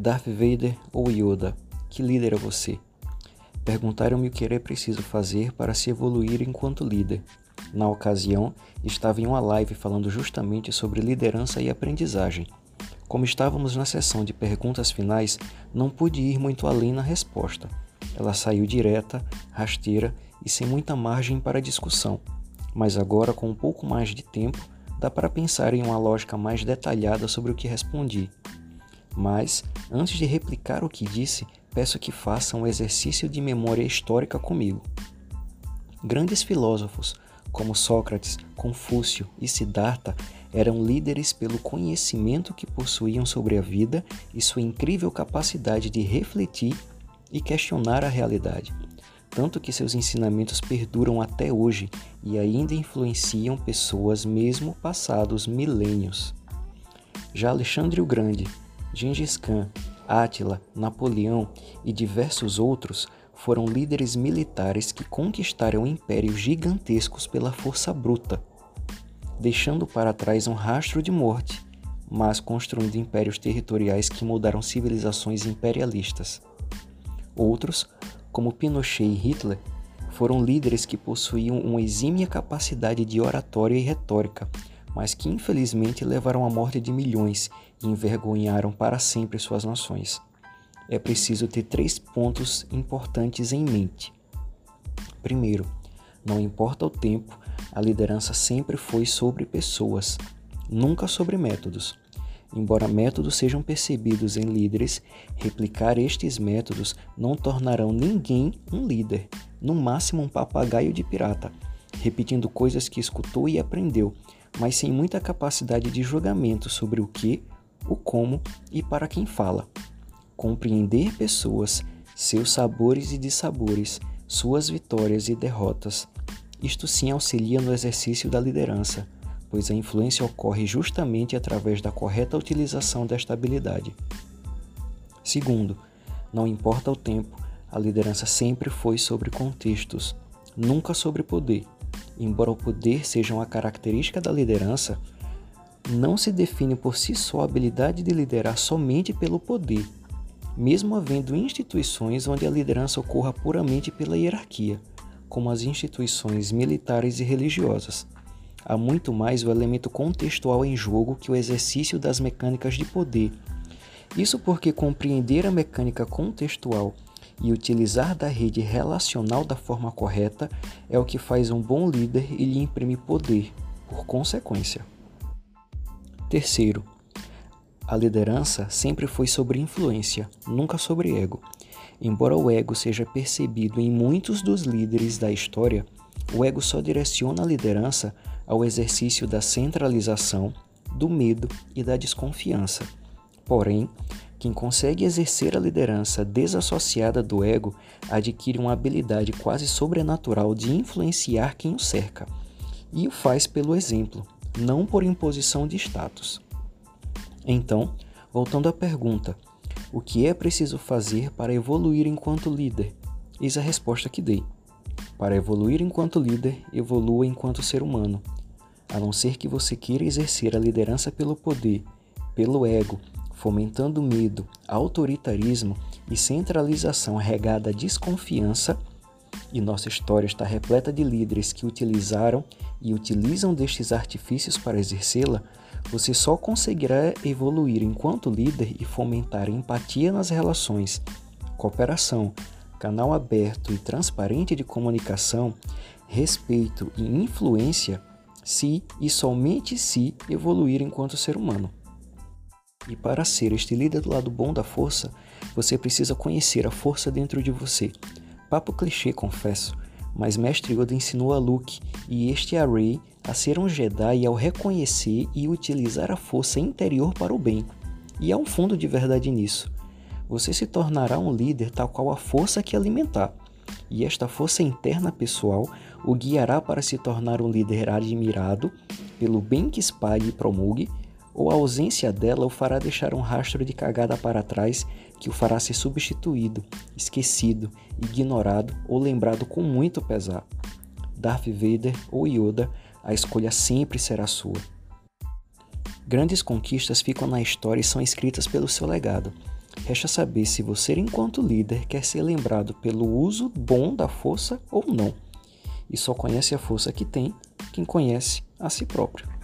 Darth Vader ou Yoda? Que líder é você? Perguntaram-me o que era preciso fazer para se evoluir enquanto líder. Na ocasião, estava em uma live falando justamente sobre liderança e aprendizagem. Como estávamos na sessão de perguntas finais, não pude ir muito além na resposta. Ela saiu direta, rasteira e sem muita margem para discussão. Mas agora, com um pouco mais de tempo, dá para pensar em uma lógica mais detalhada sobre o que respondi. Mas, antes de replicar o que disse, peço que façam um exercício de memória histórica comigo. Grandes filósofos, como Sócrates, Confúcio e Siddhartha, eram líderes pelo conhecimento que possuíam sobre a vida e sua incrível capacidade de refletir e questionar a realidade. Tanto que seus ensinamentos perduram até hoje e ainda influenciam pessoas mesmo passados milênios. Já Alexandre o Grande, Gengis Khan, Átila, Napoleão e diversos outros foram líderes militares que conquistaram impérios gigantescos pela força bruta, deixando para trás um rastro de morte, mas construindo impérios territoriais que mudaram civilizações imperialistas. Outros, como Pinochet e Hitler, foram líderes que possuíam uma exímia capacidade de oratória e retórica, mas que infelizmente levaram à morte de milhões e envergonharam para sempre suas nações. É preciso ter três pontos importantes em mente. Primeiro, não importa o tempo, a liderança sempre foi sobre pessoas, nunca sobre métodos. Embora métodos sejam percebidos em líderes, replicar estes métodos não tornarão ninguém um líder, no máximo um papagaio de pirata, repetindo coisas que escutou e aprendeu, mas sem muita capacidade de julgamento sobre o que, o como e para quem fala. Compreender pessoas, seus sabores e dissabores, suas vitórias e derrotas. Isto sim auxilia no exercício da liderança, pois a influência ocorre justamente através da correta utilização desta habilidade. Segundo, não importa o tempo, a liderança sempre foi sobre contextos, nunca sobre poder. Embora o poder seja uma característica da liderança, não se define por si só a habilidade de liderar somente pelo poder, mesmo havendo instituições onde a liderança ocorra puramente pela hierarquia, como as instituições militares e religiosas. Há muito mais o elemento contextual em jogo que o exercício das mecânicas de poder. Isso porque compreender a mecânica contextual e utilizar da rede relacional da forma correta é o que faz um bom líder e lhe imprime poder, por consequência. Terceiro, a liderança sempre foi sobre influência, nunca sobre ego. Embora o ego seja percebido em muitos dos líderes da história, o ego só direciona a liderança ao exercício da centralização, do medo e da desconfiança. Porém, quem consegue exercer a liderança desassociada do ego adquire uma habilidade quase sobrenatural de influenciar quem o cerca, e o faz pelo exemplo, não por imposição de status. Então, voltando à pergunta: o que é preciso fazer para evoluir enquanto líder? Eis a resposta que dei. Para evoluir enquanto líder, evolua enquanto ser humano. A não ser que você queira exercer a liderança pelo poder, pelo ego, fomentando medo, autoritarismo e centralização regada a desconfiança, e nossa história está repleta de líderes que utilizaram e utilizam destes artifícios para exercê-la, você só conseguirá evoluir enquanto líder e fomentar empatia nas relações, cooperação, canal aberto e transparente de comunicação, respeito e influência se e somente se evoluir enquanto ser humano. E para ser este líder do lado bom da força, você precisa conhecer a força dentro de você. Papo clichê, confesso, mas Mestre Yoda ensinou a Luke e este a Rey a ser um Jedi ao reconhecer e utilizar a força interior para o bem. E há um fundo de verdade nisso. Você se tornará um líder tal qual a força que alimentar, e esta força interna pessoal o guiará para se tornar um líder admirado pelo bem que espalhe e promulgue, ou a ausência dela o fará deixar um rastro de cagada para trás que o fará ser substituído, esquecido, ignorado ou lembrado com muito pesar. Darth Vader ou Yoda, a escolha sempre será sua. Grandes conquistas ficam na história e são escritas pelo seu legado. Resta saber se você, enquanto líder, quer ser lembrado pelo uso bom da força ou não. E só conhece a força que tem quem conhece a si próprio.